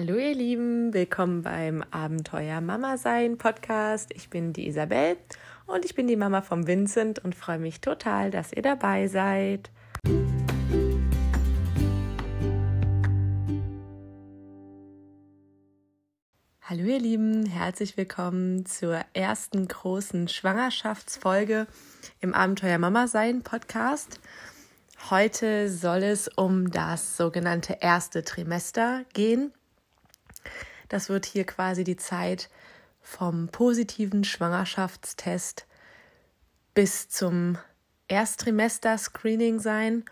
Hallo ihr Lieben, willkommen beim Abenteuer Mama Sein Podcast. Ich bin die Isabel und ich bin die Mama vom Vincent und freue mich total, dass ihr dabei seid. Hallo ihr Lieben, herzlich willkommen zur ersten großen Schwangerschaftsfolge im Abenteuer Mama Sein Podcast. Heute soll es um das sogenannte erste Trimester gehen. Das wird hier quasi die Zeit vom positiven Schwangerschaftstest bis zum Ersttrimester-Screening sein.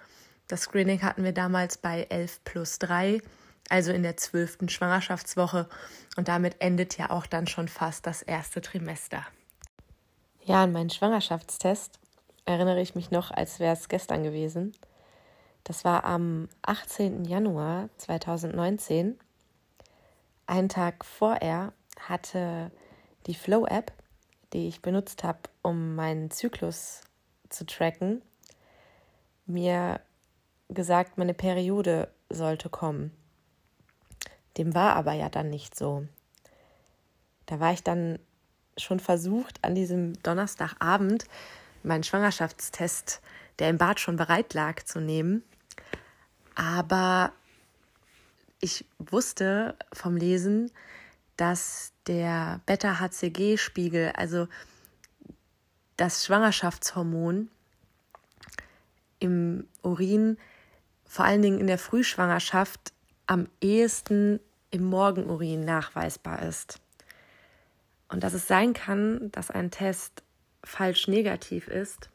Das Screening hatten wir damals bei 11 plus 3, also in der zwölften Schwangerschaftswoche. Und damit endet ja auch dann schon fast das erste Trimester. Ja, an meinen Schwangerschaftstest erinnere ich mich noch, als wäre es gestern gewesen. Das war am 18. Januar 2019. Einen Tag vorher hatte die Flow-App, die ich benutzt habe, um meinen Zyklus zu tracken, mir gesagt, meine Periode sollte kommen. Dem war aber ja dann nicht so. Da war ich dann schon versucht, an diesem Donnerstagabend meinen Schwangerschaftstest, der im Bad schon bereit lag, zu nehmen. Aber ich wusste vom Lesen, dass der Beta-HCG-Spiegel, also das Schwangerschaftshormon im Urin, vor allen Dingen in der Frühschwangerschaft, am ehesten im Morgenurin nachweisbar ist. Und dass es sein kann, dass ein Test falsch negativ ist,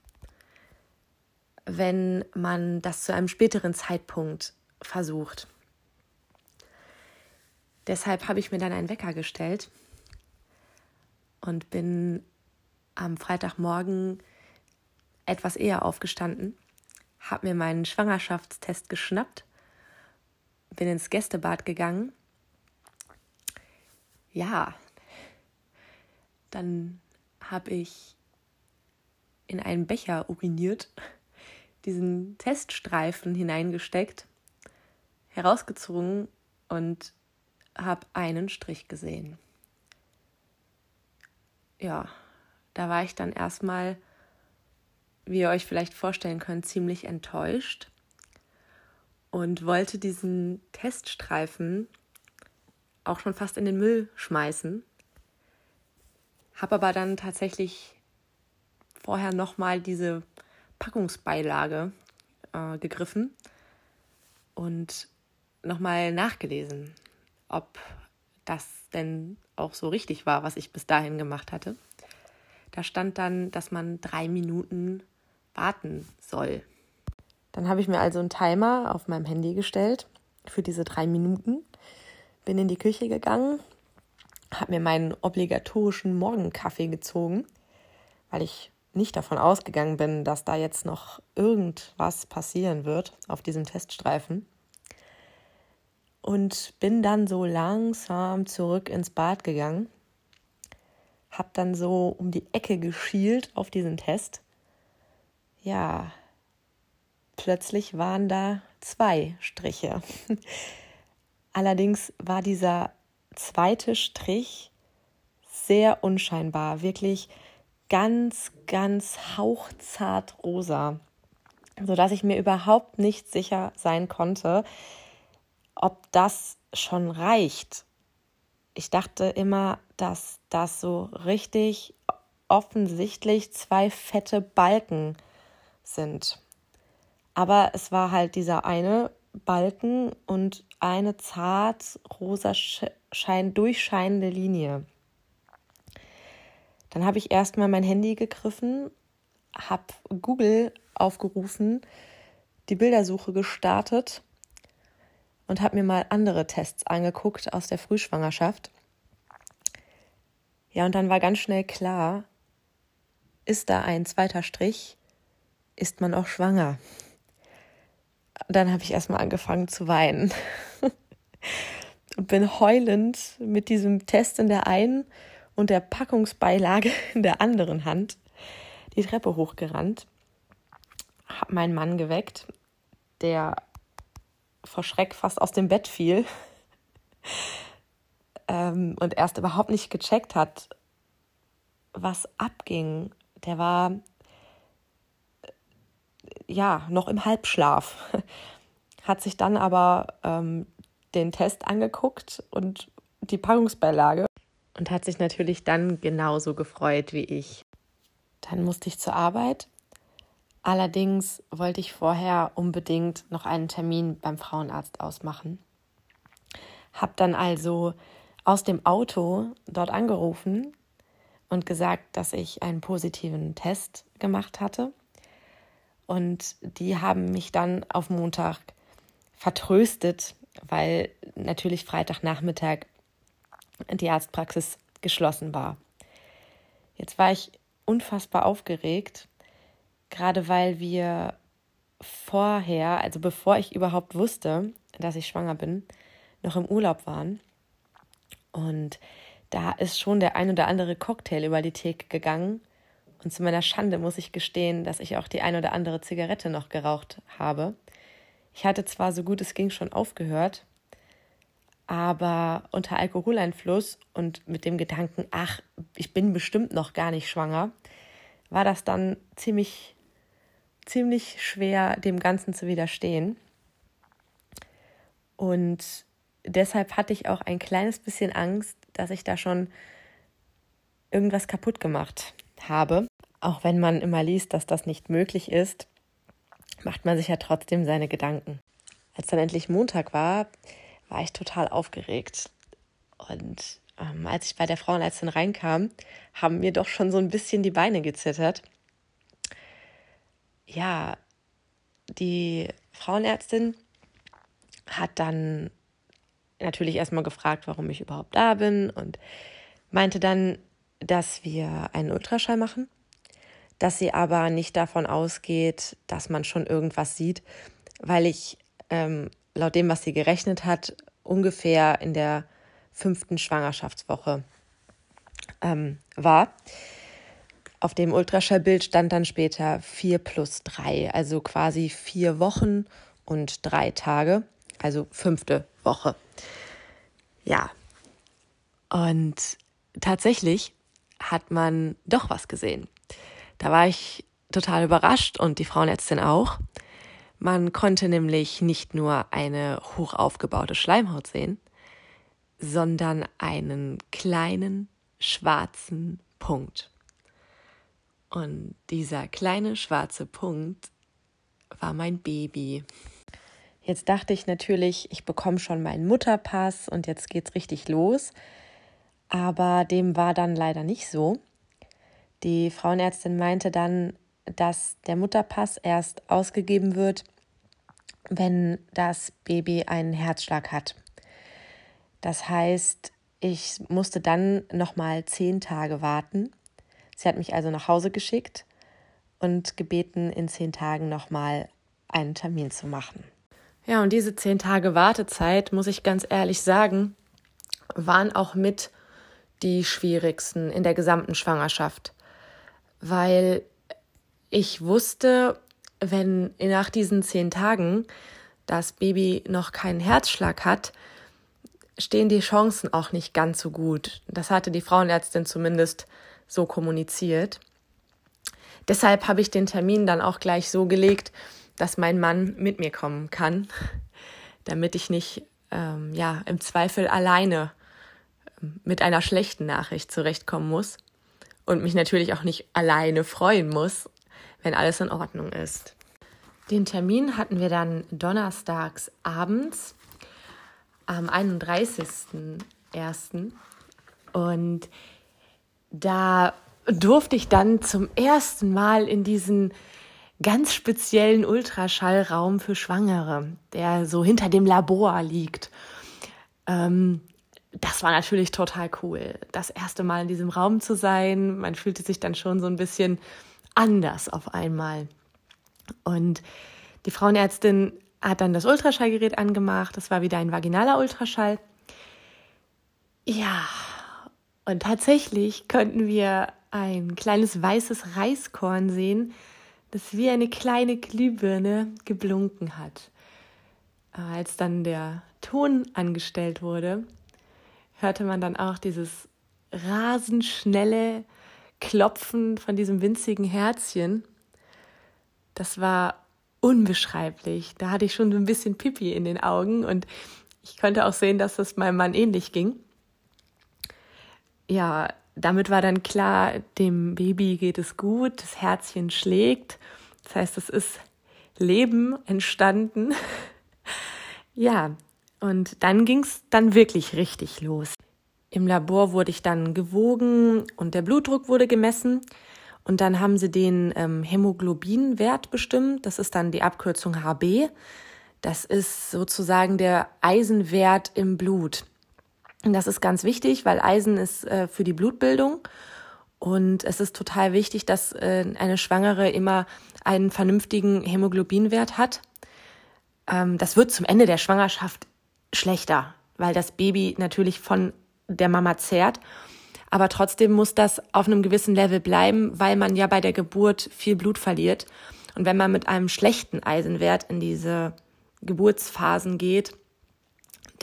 wenn man das zu einem späteren Zeitpunkt versucht. Deshalb habe ich mir dann einen Wecker gestellt und bin am Freitagmorgen etwas eher aufgestanden, habe mir meinen Schwangerschaftstest geschnappt, bin ins Gästebad gegangen. Ja, dann habe ich in einen Becher uriniert, diesen Teststreifen hineingesteckt, herausgezogen und habe einen Strich gesehen. Ja, da war ich dann erstmal, wie ihr euch vielleicht vorstellen könnt, ziemlich enttäuscht und wollte diesen Teststreifen auch schon fast in den Müll schmeißen. Habe aber dann tatsächlich vorher nochmal diese Packungsbeilage äh, gegriffen und nochmal nachgelesen, ob das denn auch so richtig war, was ich bis dahin gemacht hatte. Da stand dann, dass man drei Minuten warten soll. Dann habe ich mir also einen Timer auf meinem Handy gestellt für diese drei Minuten, bin in die Küche gegangen, habe mir meinen obligatorischen Morgenkaffee gezogen, weil ich nicht davon ausgegangen bin, dass da jetzt noch irgendwas passieren wird auf diesem Teststreifen. Und bin dann so langsam zurück ins Bad gegangen, hab dann so um die Ecke geschielt auf diesen Test. Ja, plötzlich waren da zwei Striche. Allerdings war dieser zweite Strich sehr unscheinbar, wirklich ganz, ganz hauchzart rosa, sodass ich mir überhaupt nicht sicher sein konnte, ob das schon reicht. Ich dachte immer, dass das so richtig offensichtlich zwei fette Balken sind. Aber es war halt dieser eine Balken und eine zart rosa schein durchscheinende Linie. Dann habe ich erstmal mein Handy gegriffen, habe Google aufgerufen, die Bildersuche gestartet und habe mir mal andere Tests angeguckt aus der Frühschwangerschaft. Ja, und dann war ganz schnell klar, ist da ein zweiter Strich, ist man auch schwanger. Dann habe ich erstmal angefangen zu weinen und bin heulend mit diesem Test in der einen und der Packungsbeilage in der anderen Hand die Treppe hochgerannt, habe meinen Mann geweckt, der vor Schreck fast aus dem Bett fiel ähm, und erst überhaupt nicht gecheckt hat, was abging. Der war äh, ja noch im Halbschlaf, hat sich dann aber ähm, den Test angeguckt und die Packungsbeilage und hat sich natürlich dann genauso gefreut wie ich. Dann musste ich zur Arbeit. Allerdings wollte ich vorher unbedingt noch einen Termin beim Frauenarzt ausmachen. Hab dann also aus dem Auto dort angerufen und gesagt, dass ich einen positiven Test gemacht hatte. Und die haben mich dann auf Montag vertröstet, weil natürlich Freitagnachmittag die Arztpraxis geschlossen war. Jetzt war ich unfassbar aufgeregt, gerade weil wir vorher, also bevor ich überhaupt wusste, dass ich schwanger bin, noch im Urlaub waren. Und da ist schon der ein oder andere Cocktail über die Theke gegangen. Und zu meiner Schande muss ich gestehen, dass ich auch die ein oder andere Zigarette noch geraucht habe. Ich hatte zwar so gut es ging schon aufgehört, aber unter Alkoholeinfluss und mit dem Gedanken, ach, ich bin bestimmt noch gar nicht schwanger, war das dann ziemlich, ziemlich schwer, dem Ganzen zu widerstehen. Und deshalb hatte ich auch ein kleines bisschen Angst, dass ich da schon irgendwas kaputt gemacht habe. Auch wenn man immer liest, dass das nicht möglich ist, macht man sich ja trotzdem seine Gedanken. Als dann endlich Montag war, war ich total aufgeregt. Und ähm, als ich bei der Frauenärztin reinkam, haben mir doch schon so ein bisschen die Beine gezittert. Ja, die Frauenärztin hat dann natürlich erstmal gefragt, warum ich überhaupt da bin und meinte dann, dass wir einen Ultraschall machen, dass sie aber nicht davon ausgeht, dass man schon irgendwas sieht, weil ich ähm, laut dem, was sie gerechnet hat, ungefähr in der fünften Schwangerschaftswoche ähm, war. Auf dem Ultraschallbild stand dann später 4 plus 3, also quasi vier Wochen und drei Tage, also fünfte Woche. Ja, und tatsächlich hat man doch was gesehen. Da war ich total überrascht und die Frauenärztin auch. Man konnte nämlich nicht nur eine hoch aufgebaute Schleimhaut sehen, sondern einen kleinen schwarzen Punkt. Und dieser kleine schwarze Punkt war mein Baby. Jetzt dachte ich natürlich, ich bekomme schon meinen Mutterpass und jetzt geht's richtig los. Aber dem war dann leider nicht so. Die Frauenärztin meinte dann, dass der Mutterpass erst ausgegeben wird, wenn das Baby einen Herzschlag hat. Das heißt, ich musste dann noch mal zehn Tage warten. Sie hat mich also nach Hause geschickt und gebeten, in zehn Tagen noch mal einen Termin zu machen. Ja, und diese zehn Tage Wartezeit, muss ich ganz ehrlich sagen, waren auch mit die schwierigsten in der gesamten Schwangerschaft, weil ich wusste, wenn nach diesen zehn Tagen das Baby noch keinen Herzschlag hat, stehen die Chancen auch nicht ganz so gut. Das hatte die Frauenärztin zumindest so kommuniziert. Deshalb habe ich den Termin dann auch gleich so gelegt, dass mein Mann mit mir kommen kann, damit ich nicht ähm, ja im Zweifel alleine ähm, mit einer schlechten Nachricht zurechtkommen muss und mich natürlich auch nicht alleine freuen muss, wenn alles in Ordnung ist. Den Termin hatten wir dann donnerstags abends am 31.01. Und da durfte ich dann zum ersten Mal in diesen ganz speziellen Ultraschallraum für Schwangere, der so hinter dem Labor liegt. Ähm, das war natürlich total cool, das erste Mal in diesem Raum zu sein. Man fühlte sich dann schon so ein bisschen anders auf einmal. Und die Frauenärztin hat dann das Ultraschallgerät angemacht. Das war wieder ein vaginaler Ultraschall. Ja, und tatsächlich könnten wir ein kleines weißes Reiskorn sehen, das wie eine kleine Glühbirne geblunken hat. als dann der Ton angestellt wurde, hörte man dann auch dieses rasend schnelle Klopfen von diesem winzigen Herzchen. Das war unbeschreiblich. Da hatte ich schon so ein bisschen Pipi in den Augen und ich konnte auch sehen, dass das meinem Mann ähnlich ging. Ja, damit war dann klar, dem Baby geht es gut, das Herzchen schlägt. Das heißt, es ist Leben entstanden. ja, und dann ging es dann wirklich richtig los. Im Labor wurde ich dann gewogen und der Blutdruck wurde gemessen. Und dann haben sie den ähm, Hämoglobinwert bestimmt. Das ist dann die Abkürzung HB. Das ist sozusagen der Eisenwert im Blut. Das ist ganz wichtig, weil Eisen ist äh, für die Blutbildung. Und es ist total wichtig, dass äh, eine Schwangere immer einen vernünftigen Hämoglobinwert hat. Ähm, das wird zum Ende der Schwangerschaft schlechter, weil das Baby natürlich von der Mama zehrt. Aber trotzdem muss das auf einem gewissen Level bleiben, weil man ja bei der Geburt viel Blut verliert. Und wenn man mit einem schlechten Eisenwert in diese Geburtsphasen geht,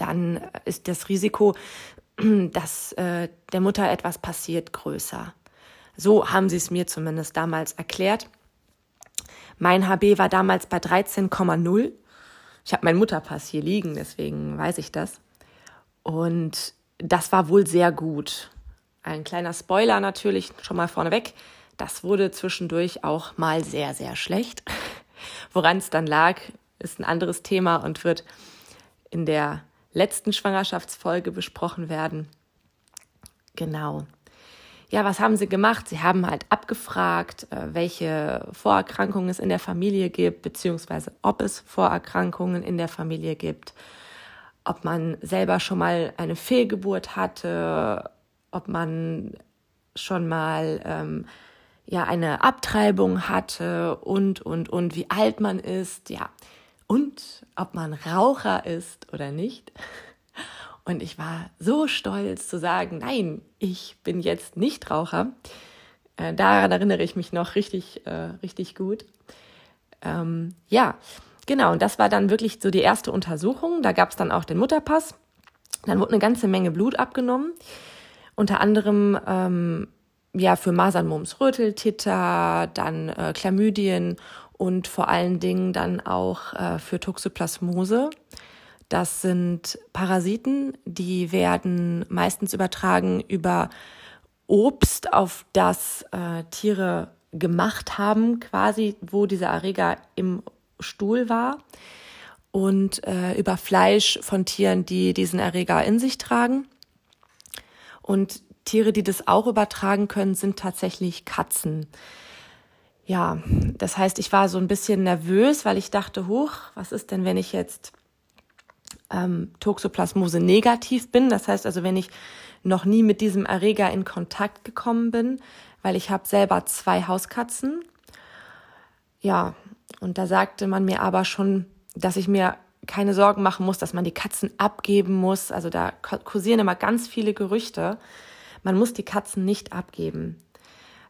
dann ist das Risiko, dass äh, der Mutter etwas passiert, größer. So haben sie es mir zumindest damals erklärt. Mein HB war damals bei 13,0. Ich habe meinen Mutterpass hier liegen, deswegen weiß ich das. Und das war wohl sehr gut. Ein kleiner Spoiler natürlich schon mal vorneweg. Das wurde zwischendurch auch mal sehr, sehr schlecht. Woran es dann lag, ist ein anderes Thema und wird in der letzten Schwangerschaftsfolge besprochen werden. Genau. Ja, was haben sie gemacht? Sie haben halt abgefragt, äh, welche Vorerkrankungen es in der Familie gibt, beziehungsweise ob es Vorerkrankungen in der Familie gibt ob man selber schon mal eine Fehlgeburt hatte, ob man schon mal ähm, ja eine Abtreibung hatte und und und wie alt man ist, ja und ob man Raucher ist oder nicht. Und ich war so stolz zu sagen, nein, ich bin jetzt nicht Raucher. Äh, daran erinnere ich mich noch richtig, äh, richtig gut. Ähm, ja, Genau, und das war dann wirklich so die erste Untersuchung. Da gab es dann auch den Mutterpass. Dann wurde eine ganze Menge Blut abgenommen. Unter anderem ähm, ja für Masern, Mumps, Röteltitter, dann äh, Chlamydien und vor allen Dingen dann auch äh, für Toxoplasmose. Das sind Parasiten, die werden meistens übertragen über Obst, auf das äh, Tiere gemacht haben, quasi, wo dieser Erreger im Stuhl war und äh, über Fleisch von Tieren, die diesen Erreger in sich tragen. Und Tiere, die das auch übertragen können, sind tatsächlich Katzen. Ja, das heißt, ich war so ein bisschen nervös, weil ich dachte, hoch, was ist denn, wenn ich jetzt ähm, Toxoplasmose negativ bin? Das heißt also, wenn ich noch nie mit diesem Erreger in Kontakt gekommen bin, weil ich habe selber zwei Hauskatzen. Ja, und da sagte man mir aber schon, dass ich mir keine Sorgen machen muss, dass man die Katzen abgeben muss. Also da kursieren immer ganz viele Gerüchte. Man muss die Katzen nicht abgeben.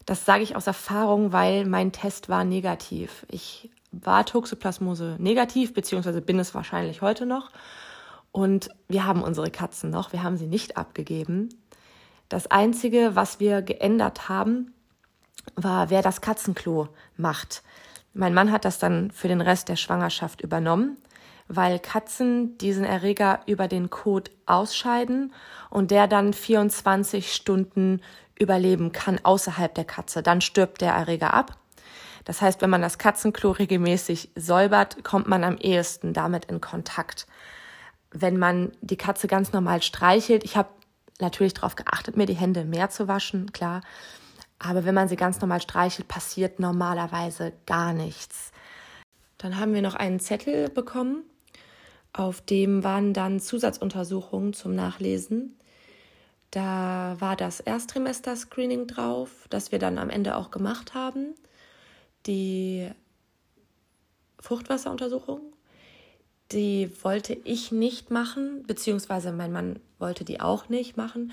Das sage ich aus Erfahrung, weil mein Test war negativ. Ich war Toxoplasmose negativ, beziehungsweise bin es wahrscheinlich heute noch. Und wir haben unsere Katzen noch. Wir haben sie nicht abgegeben. Das Einzige, was wir geändert haben, war, wer das Katzenklo macht. Mein Mann hat das dann für den Rest der Schwangerschaft übernommen, weil Katzen diesen Erreger über den Kot ausscheiden und der dann 24 Stunden überleben kann außerhalb der Katze. Dann stirbt der Erreger ab. Das heißt, wenn man das Katzenklo regelmäßig säubert, kommt man am ehesten damit in Kontakt. Wenn man die Katze ganz normal streichelt, ich habe natürlich darauf geachtet, mir die Hände mehr zu waschen, klar. Aber wenn man sie ganz normal streichelt, passiert normalerweise gar nichts. Dann haben wir noch einen Zettel bekommen, auf dem waren dann Zusatzuntersuchungen zum Nachlesen. Da war das Ersttrimester-Screening drauf, das wir dann am Ende auch gemacht haben. Die Fruchtwasseruntersuchung, die wollte ich nicht machen, beziehungsweise mein Mann wollte die auch nicht machen,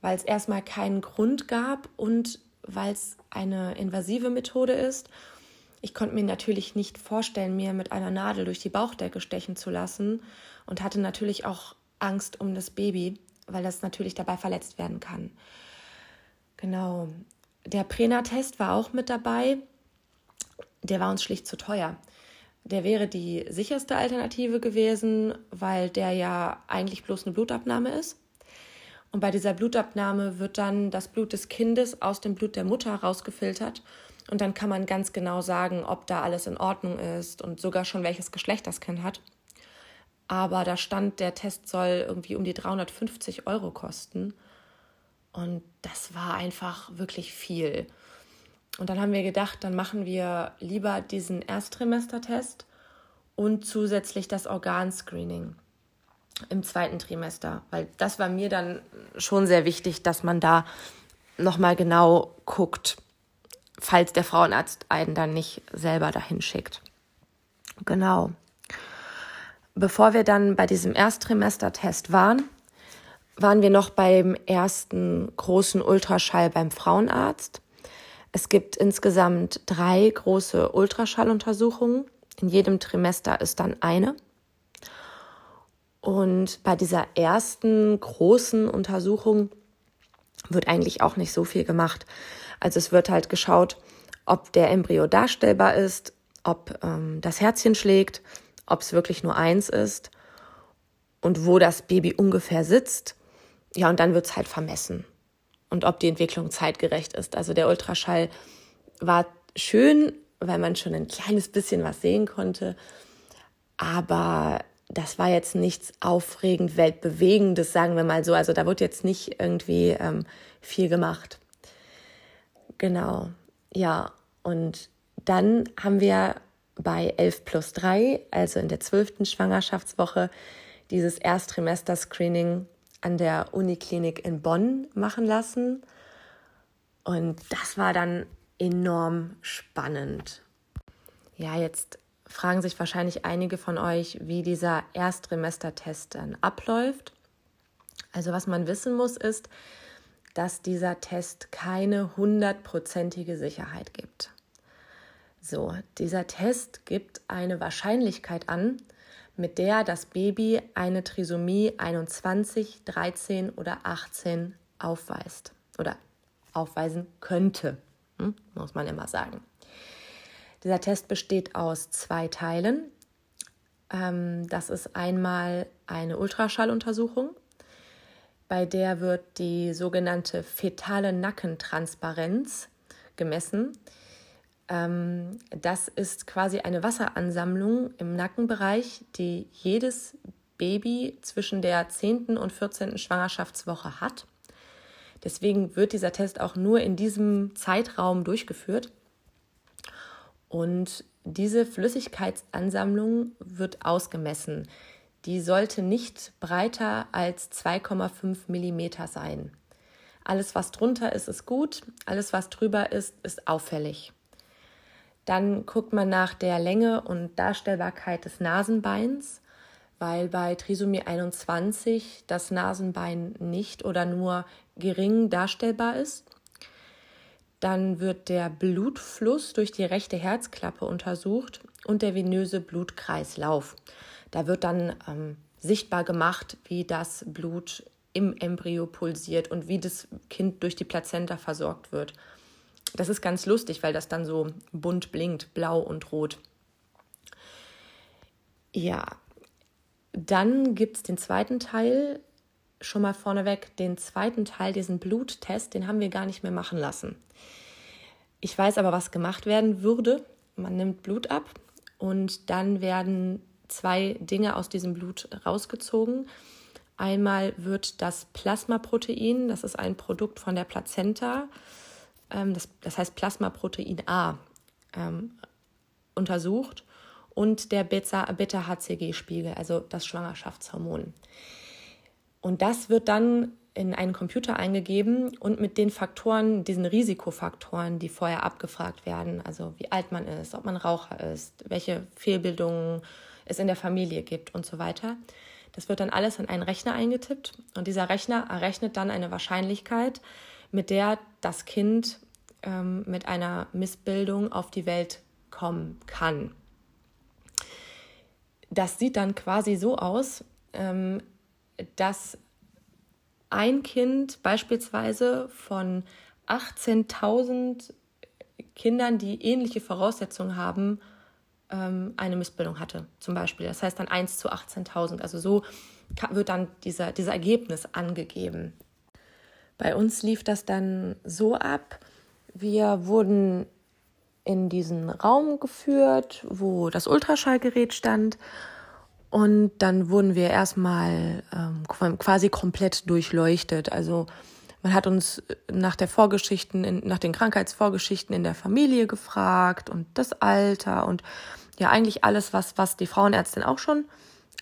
weil es erstmal keinen Grund gab und weil es eine invasive Methode ist ich konnte mir natürlich nicht vorstellen, mir mit einer Nadel durch die Bauchdecke stechen zu lassen und hatte natürlich auch Angst um das Baby, weil das natürlich dabei verletzt werden kann. Genau. Der Prena-Test war auch mit dabei. Der war uns schlicht zu teuer. Der wäre die sicherste Alternative gewesen, weil der ja eigentlich bloß eine Blutabnahme ist. Und bei dieser Blutabnahme wird dann das Blut des Kindes aus dem Blut der Mutter rausgefiltert. Und dann kann man ganz genau sagen, ob da alles in Ordnung ist und sogar schon welches Geschlecht das Kind hat. Aber da stand, der Test soll irgendwie um die 350 Euro kosten. Und das war einfach wirklich viel. Und dann haben wir gedacht, dann machen wir lieber diesen Ersttrimestertest und zusätzlich das Organscreening im zweiten Trimester, weil das war mir dann schon sehr wichtig, dass man da nochmal genau guckt, falls der Frauenarzt einen dann nicht selber dahin schickt. Genau. Bevor wir dann bei diesem Ersttrimestertest waren, waren wir noch beim ersten großen Ultraschall beim Frauenarzt. Es gibt insgesamt drei große Ultraschalluntersuchungen. In jedem Trimester ist dann eine. Und bei dieser ersten großen Untersuchung wird eigentlich auch nicht so viel gemacht. Also es wird halt geschaut, ob der Embryo darstellbar ist, ob ähm, das Herzchen schlägt, ob es wirklich nur eins ist und wo das Baby ungefähr sitzt. Ja, und dann wird es halt vermessen und ob die Entwicklung zeitgerecht ist. Also der Ultraschall war schön, weil man schon ein kleines bisschen was sehen konnte, aber das war jetzt nichts aufregend weltbewegendes, sagen wir mal so. Also da wurde jetzt nicht irgendwie ähm, viel gemacht. Genau, ja. Und dann haben wir bei 11 plus 3, also in der zwölften Schwangerschaftswoche, dieses Erstrimester-Screening an der Uniklinik in Bonn machen lassen. Und das war dann enorm spannend. Ja, jetzt fragen sich wahrscheinlich einige von euch, wie dieser Ersttrimestertest dann abläuft. Also was man wissen muss, ist, dass dieser Test keine hundertprozentige Sicherheit gibt. So, dieser Test gibt eine Wahrscheinlichkeit an, mit der das Baby eine Trisomie 21, 13 oder 18 aufweist oder aufweisen könnte, hm? muss man immer sagen. Dieser Test besteht aus zwei Teilen. Ähm, das ist einmal eine Ultraschalluntersuchung, bei der wird die sogenannte fetale Nackentransparenz gemessen. Ähm, das ist quasi eine Wasseransammlung im Nackenbereich, die jedes Baby zwischen der 10. und 14. Schwangerschaftswoche hat. Deswegen wird dieser Test auch nur in diesem Zeitraum durchgeführt. Und diese Flüssigkeitsansammlung wird ausgemessen. Die sollte nicht breiter als 2,5 mm sein. Alles, was drunter ist, ist gut. Alles, was drüber ist, ist auffällig. Dann guckt man nach der Länge und Darstellbarkeit des Nasenbeins, weil bei Trisomie 21 das Nasenbein nicht oder nur gering darstellbar ist. Dann wird der Blutfluss durch die rechte Herzklappe untersucht und der venöse Blutkreislauf. Da wird dann ähm, sichtbar gemacht, wie das Blut im Embryo pulsiert und wie das Kind durch die Plazenta versorgt wird. Das ist ganz lustig, weil das dann so bunt blinkt, blau und rot. Ja, dann gibt es den zweiten Teil, schon mal vorneweg, den zweiten Teil, diesen Bluttest, den haben wir gar nicht mehr machen lassen. Ich weiß aber, was gemacht werden würde. Man nimmt Blut ab und dann werden zwei Dinge aus diesem Blut rausgezogen. Einmal wird das Plasmaprotein, das ist ein Produkt von der Plazenta, ähm, das, das heißt Plasmaprotein A, ähm, untersucht und der Beta-HCG-Spiegel, also das Schwangerschaftshormon. Und das wird dann in einen Computer eingegeben und mit den Faktoren, diesen Risikofaktoren, die vorher abgefragt werden, also wie alt man ist, ob man Raucher ist, welche Fehlbildungen es in der Familie gibt und so weiter. Das wird dann alles in einen Rechner eingetippt und dieser Rechner errechnet dann eine Wahrscheinlichkeit, mit der das Kind ähm, mit einer Missbildung auf die Welt kommen kann. Das sieht dann quasi so aus, ähm, dass ein Kind beispielsweise von 18.000 Kindern, die ähnliche Voraussetzungen haben, ähm, eine Missbildung hatte, zum Beispiel. Das heißt dann 1 zu 18.000. Also so wird dann dieser, dieser Ergebnis angegeben. Bei uns lief das dann so ab, wir wurden in diesen Raum geführt, wo das Ultraschallgerät stand. Und dann wurden wir erstmal ähm, quasi komplett durchleuchtet. Also man hat uns nach der Vorgeschichten, nach den Krankheitsvorgeschichten in der Familie gefragt und das Alter und ja eigentlich alles, was, was die Frauenärztin auch schon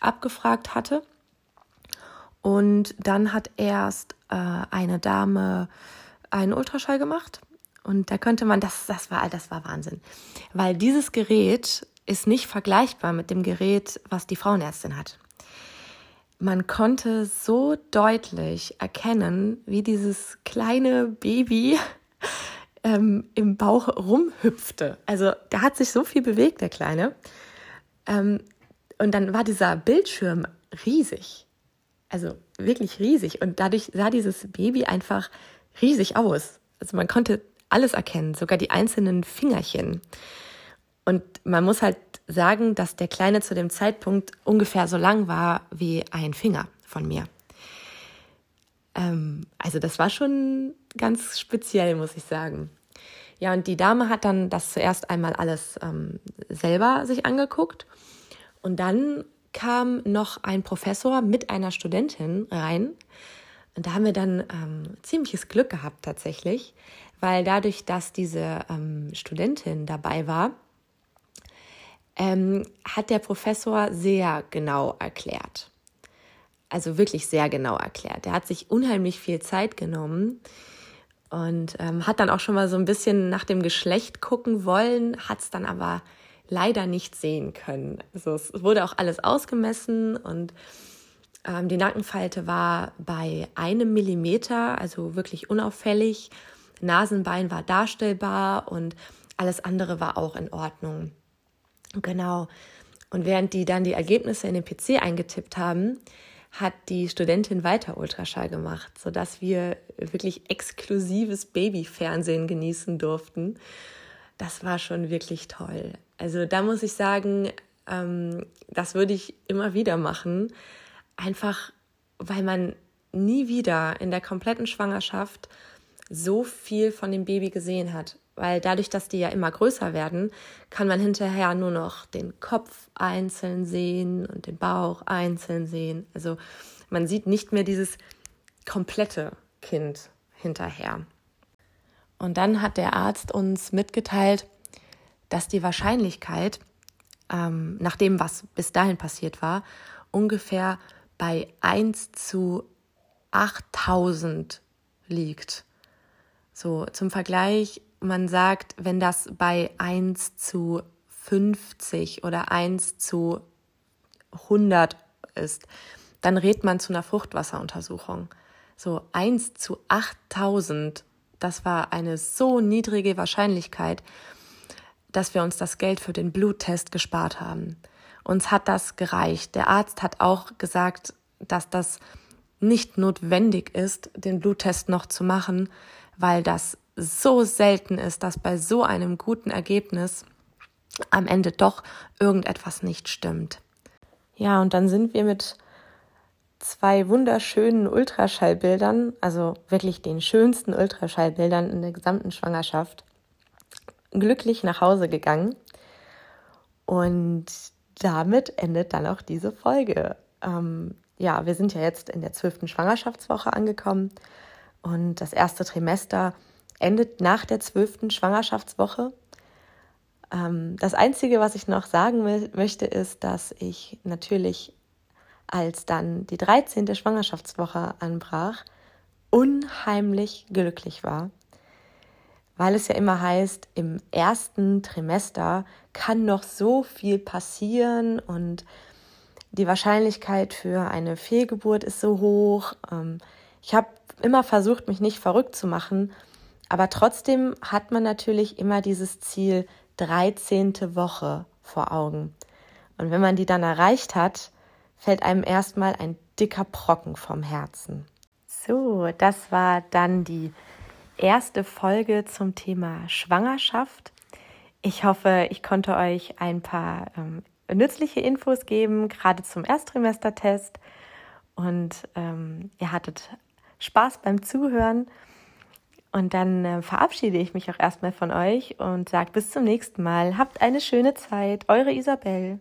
abgefragt hatte. Und dann hat erst äh, eine Dame einen Ultraschall gemacht. Und da könnte man, das, das war, das war Wahnsinn. Weil dieses Gerät ist nicht vergleichbar mit dem Gerät, was die Frauenärztin hat man konnte so deutlich erkennen, wie dieses kleine Baby ähm, im Bauch rumhüpfte. Also der hat sich so viel bewegt, der Kleine. Ähm, und dann war dieser Bildschirm riesig. Also wirklich riesig. Und dadurch sah dieses Baby einfach riesig aus. Also man konnte alles erkennen, sogar die einzelnen Fingerchen. Und man muss halt sagen, dass der Kleine zu dem Zeitpunkt ungefähr so lang war wie ein Finger von mir. Ähm, also das war schon ganz speziell, muss ich sagen. Ja, und die Dame hat dann das zuerst einmal alles ähm, selber sich angeguckt. Und dann kam noch ein Professor mit einer Studentin rein. Und da haben wir dann ähm, ziemliches Glück gehabt tatsächlich, weil dadurch, dass diese ähm, Studentin dabei war, ähm, hat der Professor sehr genau erklärt. Also wirklich sehr genau erklärt. Er hat sich unheimlich viel Zeit genommen und ähm, hat dann auch schon mal so ein bisschen nach dem Geschlecht gucken wollen, hat es dann aber leider nicht sehen können. Also es wurde auch alles ausgemessen und ähm, die Nackenfalte war bei einem Millimeter, also wirklich unauffällig. Nasenbein war darstellbar und alles andere war auch in Ordnung. Genau. Und während die dann die Ergebnisse in den PC eingetippt haben, hat die Studentin weiter Ultraschall gemacht, sodass wir wirklich exklusives Babyfernsehen genießen durften. Das war schon wirklich toll. Also da muss ich sagen, ähm, das würde ich immer wieder machen. Einfach, weil man nie wieder in der kompletten Schwangerschaft so viel von dem Baby gesehen hat weil dadurch, dass die ja immer größer werden, kann man hinterher nur noch den Kopf einzeln sehen und den Bauch einzeln sehen. Also man sieht nicht mehr dieses komplette Kind hinterher. Und dann hat der Arzt uns mitgeteilt, dass die Wahrscheinlichkeit, ähm, nach dem, was bis dahin passiert war, ungefähr bei 1 zu 8000 liegt. So, zum Vergleich, man sagt, wenn das bei 1 zu 50 oder 1 zu 100 ist, dann rät man zu einer Fruchtwasseruntersuchung. So 1 zu 8000, das war eine so niedrige Wahrscheinlichkeit, dass wir uns das Geld für den Bluttest gespart haben. Uns hat das gereicht. Der Arzt hat auch gesagt, dass das nicht notwendig ist, den Bluttest noch zu machen, weil das so selten ist, dass bei so einem guten Ergebnis am Ende doch irgendetwas nicht stimmt. Ja, und dann sind wir mit zwei wunderschönen Ultraschallbildern, also wirklich den schönsten Ultraschallbildern in der gesamten Schwangerschaft, glücklich nach Hause gegangen. Und damit endet dann auch diese Folge. Ähm, ja, wir sind ja jetzt in der zwölften Schwangerschaftswoche angekommen und das erste Trimester endet nach der zwölften Schwangerschaftswoche. Ähm, das Einzige, was ich noch sagen möchte, ist, dass ich natürlich, als dann die 13. Schwangerschaftswoche anbrach, unheimlich glücklich war, weil es ja immer heißt, im ersten Trimester kann noch so viel passieren und die Wahrscheinlichkeit für eine Fehlgeburt ist so hoch. Ähm, ich habe immer versucht, mich nicht verrückt zu machen aber trotzdem hat man natürlich immer dieses Ziel, 13. Woche vor Augen. Und wenn man die dann erreicht hat, fällt einem erstmal ein dicker Brocken vom Herzen. So, das war dann die erste Folge zum Thema Schwangerschaft. Ich hoffe, ich konnte euch ein paar ähm, nützliche Infos geben, gerade zum Ersttrimestertest. Und ähm, ihr hattet Spaß beim Zuhören. Und dann äh, verabschiede ich mich auch erstmal von euch und sage bis zum nächsten Mal. Habt eine schöne Zeit. Eure Isabel.